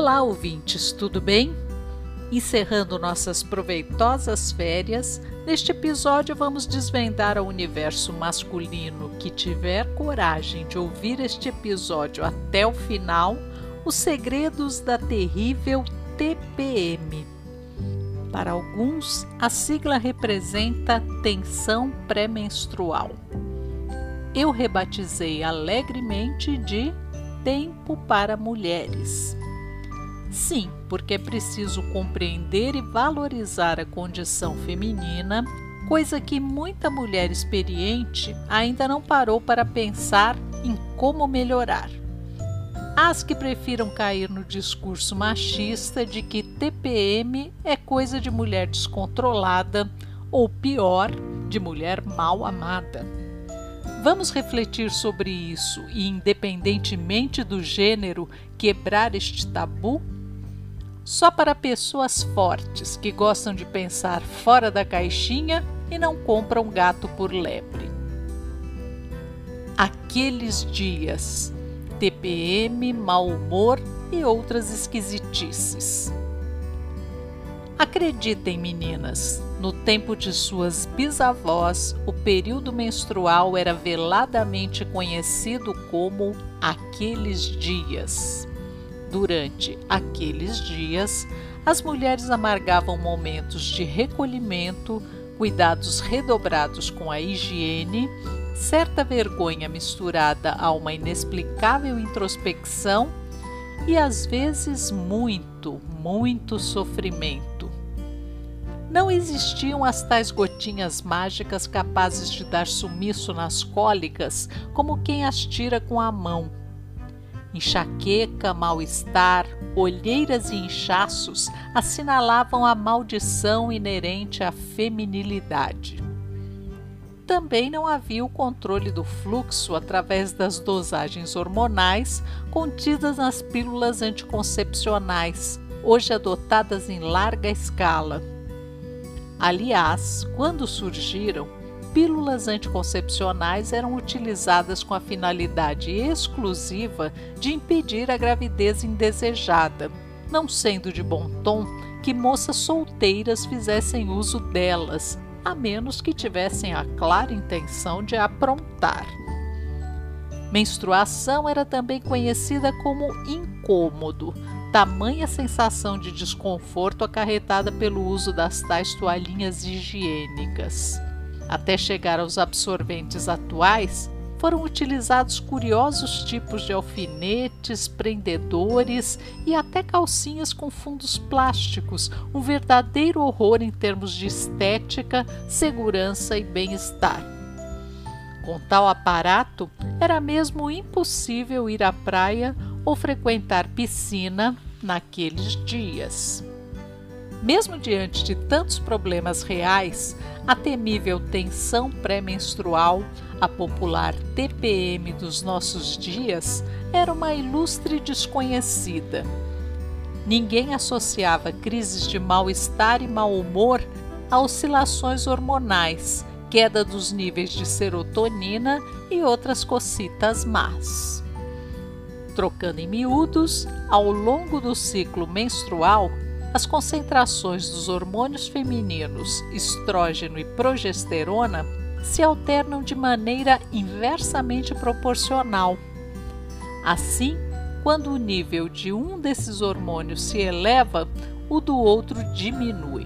Olá, ouvintes, tudo bem? Encerrando nossas proveitosas férias, neste episódio vamos desvendar ao universo masculino que tiver coragem de ouvir este episódio até o final os segredos da terrível TPM. Para alguns, a sigla representa tensão pré-menstrual. Eu rebatizei alegremente de Tempo para Mulheres. Sim, porque é preciso compreender e valorizar a condição feminina, coisa que muita mulher experiente ainda não parou para pensar em como melhorar. As que prefiram cair no discurso machista de que TPM é coisa de mulher descontrolada ou pior, de mulher mal amada. Vamos refletir sobre isso e, independentemente do gênero, quebrar este tabu? Só para pessoas fortes que gostam de pensar fora da caixinha e não compram gato por lebre. Aqueles dias, TPM, mau humor e outras esquisitices. Acreditem, meninas, no tempo de suas bisavós, o período menstrual era veladamente conhecido como aqueles dias. Durante aqueles dias, as mulheres amargavam momentos de recolhimento, cuidados redobrados com a higiene, certa vergonha misturada a uma inexplicável introspecção e às vezes muito, muito sofrimento. Não existiam as tais gotinhas mágicas capazes de dar sumiço nas cólicas como quem as tira com a mão Enxaqueca, mal-estar, olheiras e inchaços assinalavam a maldição inerente à feminilidade. Também não havia o controle do fluxo através das dosagens hormonais contidas nas pílulas anticoncepcionais, hoje adotadas em larga escala. Aliás, quando surgiram, pílulas anticoncepcionais eram utilizadas com a finalidade exclusiva de impedir a gravidez indesejada, não sendo de bom tom que moças solteiras fizessem uso delas, a menos que tivessem a clara intenção de aprontar. Menstruação era também conhecida como incômodo, tamanha sensação de desconforto acarretada pelo uso das tais toalhinhas higiênicas. Até chegar aos absorventes atuais, foram utilizados curiosos tipos de alfinetes, prendedores e até calcinhas com fundos plásticos, um verdadeiro horror em termos de estética, segurança e bem-estar. Com tal aparato, era mesmo impossível ir à praia ou frequentar piscina naqueles dias. Mesmo diante de tantos problemas reais, a temível tensão pré-menstrual, a popular TPM dos nossos dias, era uma ilustre desconhecida. Ninguém associava crises de mal-estar e mau humor a oscilações hormonais, queda dos níveis de serotonina e outras cocitas más. Trocando em miúdos, ao longo do ciclo menstrual, as concentrações dos hormônios femininos, estrógeno e progesterona, se alternam de maneira inversamente proporcional. Assim, quando o nível de um desses hormônios se eleva, o do outro diminui.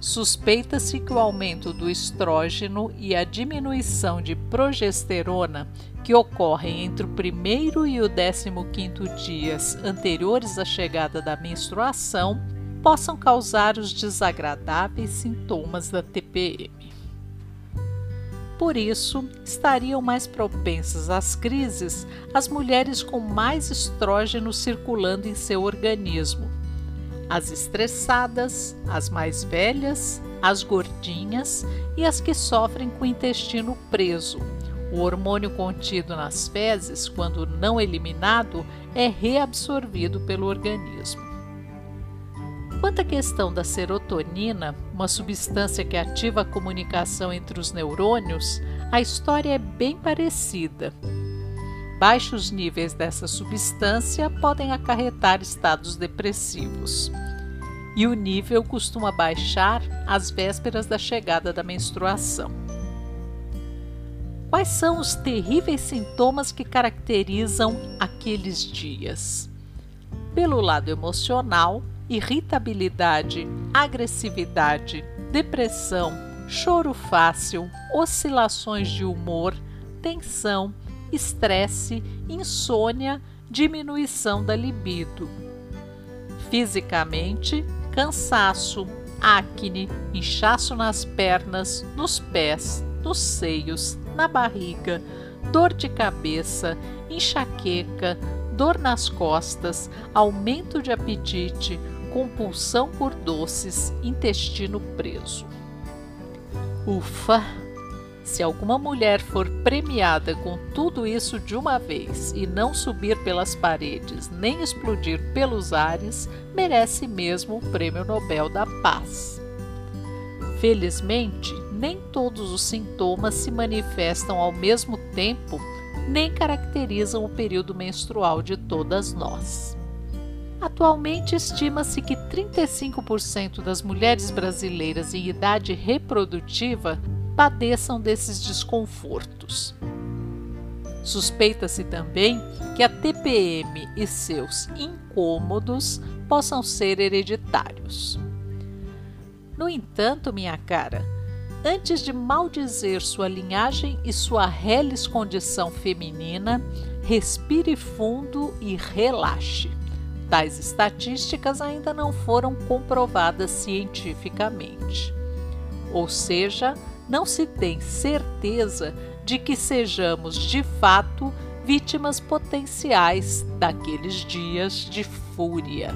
Suspeita-se que o aumento do estrógeno e a diminuição de progesterona, que ocorrem entre o primeiro e o décimo quinto dias anteriores à chegada da menstruação, possam causar os desagradáveis sintomas da TPM. Por isso, estariam mais propensas às crises as mulheres com mais estrógeno circulando em seu organismo as estressadas, as mais velhas, as gordinhas e as que sofrem com o intestino preso. O hormônio contido nas fezes, quando não eliminado, é reabsorvido pelo organismo. Quanto à questão da serotonina, uma substância que ativa a comunicação entre os neurônios, a história é bem parecida. Baixos níveis dessa substância podem acarretar estados depressivos. E o nível costuma baixar às vésperas da chegada da menstruação. Quais são os terríveis sintomas que caracterizam aqueles dias? Pelo lado emocional, irritabilidade, agressividade, depressão, choro fácil, oscilações de humor, tensão, estresse, insônia, diminuição da libido. Fisicamente, cansaço, acne, inchaço nas pernas, nos pés, nos seios, na barriga, dor de cabeça, enxaqueca, dor nas costas, aumento de apetite, compulsão por doces, intestino preso. Ufa! Se alguma mulher for premiada com tudo isso de uma vez e não subir pelas paredes nem explodir pelos ares, merece mesmo o Prêmio Nobel da Paz. Felizmente, nem todos os sintomas se manifestam ao mesmo tempo, nem caracterizam o período menstrual de todas nós. Atualmente, estima-se que 35% das mulheres brasileiras em idade reprodutiva padeçam desses desconfortos. Suspeita-se também que a TPM e seus incômodos possam ser hereditários. No entanto, minha cara, antes de maldizer sua linhagem e sua reles condição feminina, respire fundo e relaxe. Tais estatísticas ainda não foram comprovadas cientificamente. Ou seja, não se tem certeza de que sejamos de fato vítimas potenciais daqueles dias de fúria.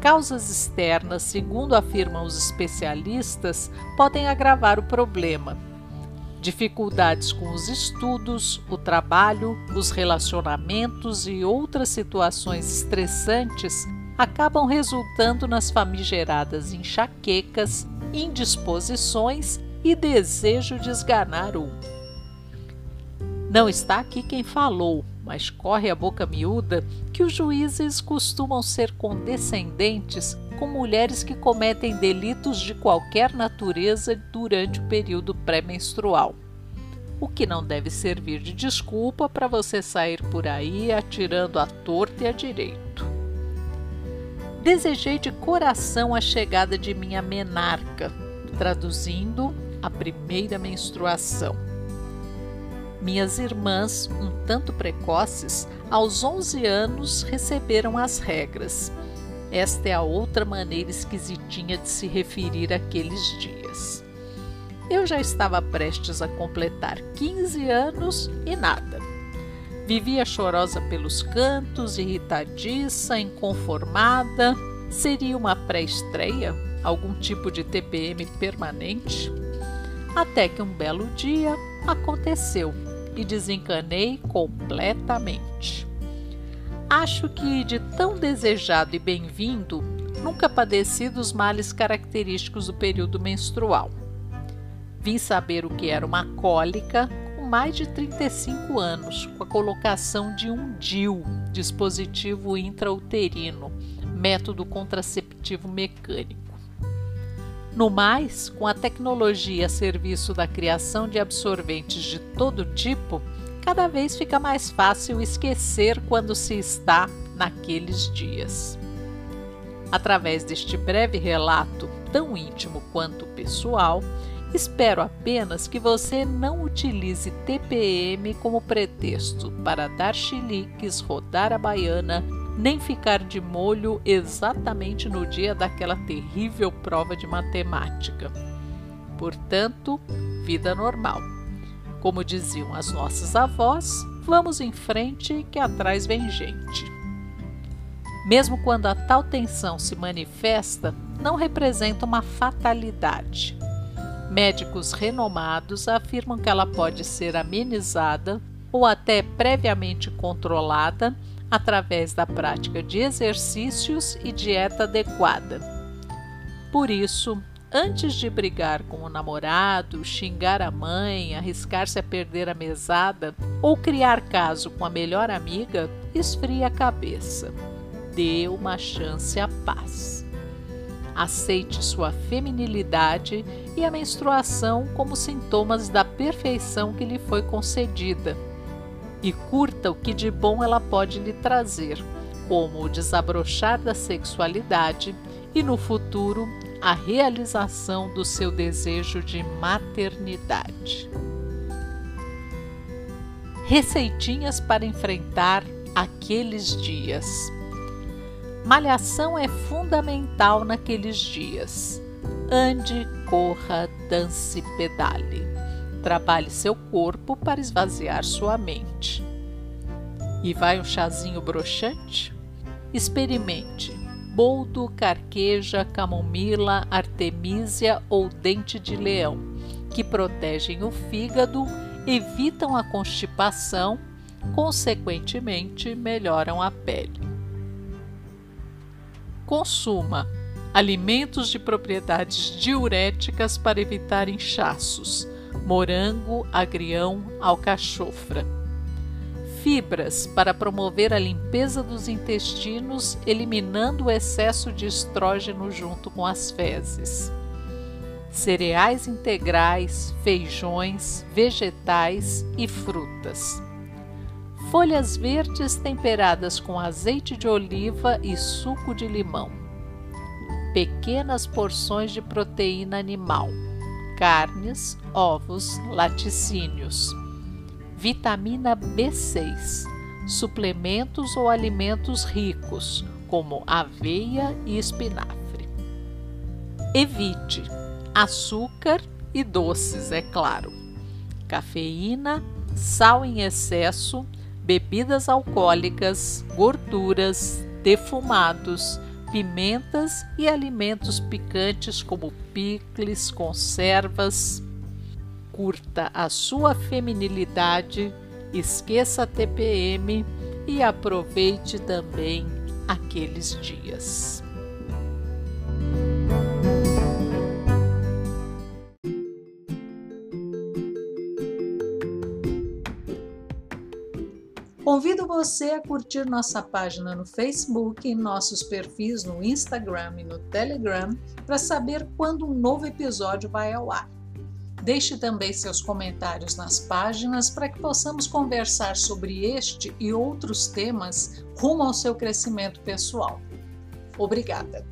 Causas externas, segundo afirmam os especialistas, podem agravar o problema dificuldades com os estudos, o trabalho, os relacionamentos e outras situações estressantes acabam resultando nas famigeradas enxaquecas, indisposições e desejo de esganar um. Não está aqui quem falou, mas corre a boca miúda que os juízes costumam ser condescendentes com mulheres que cometem delitos de qualquer natureza durante o período pré-menstrual. O que não deve servir de desculpa para você sair por aí atirando à torta e à direito. Desejei de coração a chegada de minha menarca, traduzindo a primeira menstruação. Minhas irmãs, um tanto precoces, aos 11 anos receberam as regras esta é a outra maneira esquisitinha de se referir àqueles dias. Eu já estava prestes a completar 15 anos e nada. Vivia chorosa pelos cantos, irritadiça, inconformada. Seria uma pré-estreia? Algum tipo de TPM permanente? Até que um belo dia aconteceu e desencanei completamente. Acho que de tão desejado e bem-vindo, nunca padeci dos males característicos do período menstrual. Vim saber o que era uma cólica com mais de 35 anos, com a colocação de um DIU, dispositivo intrauterino, método contraceptivo mecânico. No mais, com a tecnologia a serviço da criação de absorventes de todo tipo, cada vez fica mais fácil esquecer quando se está naqueles dias. Através deste breve relato, tão íntimo quanto pessoal, espero apenas que você não utilize TPM como pretexto para dar chiliques, rodar a baiana, nem ficar de molho exatamente no dia daquela terrível prova de matemática. Portanto, vida normal. Como diziam as nossas avós, vamos em frente que atrás vem gente. Mesmo quando a tal tensão se manifesta, não representa uma fatalidade. Médicos renomados afirmam que ela pode ser amenizada ou até previamente controlada através da prática de exercícios e dieta adequada. Por isso, antes de brigar com o namorado, xingar a mãe, arriscar-se a perder a mesada ou criar caso com a melhor amiga, esfrie a cabeça. Dê uma chance à paz. Aceite sua feminilidade e a menstruação como sintomas da perfeição que lhe foi concedida e curta o que de bom ela pode lhe trazer, como o desabrochar da sexualidade e, no futuro, a realização do seu desejo de maternidade. Receitinhas para enfrentar aqueles dias. Malhação é fundamental naqueles dias. Ande, corra, dance, pedale. Trabalhe seu corpo para esvaziar sua mente. E vai um chazinho broxante? Experimente boldo, carqueja, camomila, artemísia ou dente de leão, que protegem o fígado, evitam a constipação, consequentemente melhoram a pele. Consuma alimentos de propriedades diuréticas para evitar inchaços morango, agrião, alcachofra. Fibras para promover a limpeza dos intestinos, eliminando o excesso de estrógeno junto com as fezes. Cereais integrais, feijões, vegetais e frutas. Folhas verdes temperadas com azeite de oliva e suco de limão. Pequenas porções de proteína animal carnes, ovos, laticínios. Vitamina B6, suplementos ou alimentos ricos, como aveia e espinafre. Evite açúcar e doces, é claro. Cafeína, sal em excesso, bebidas alcoólicas, gorduras, defumados, pimentas e alimentos picantes como picles, conservas. Curta a sua feminilidade, esqueça a TPM e aproveite também aqueles dias. Convido você a curtir nossa página no Facebook e nossos perfis no Instagram e no Telegram para saber quando um novo episódio vai ao ar. Deixe também seus comentários nas páginas para que possamos conversar sobre este e outros temas rumo ao seu crescimento pessoal. Obrigada!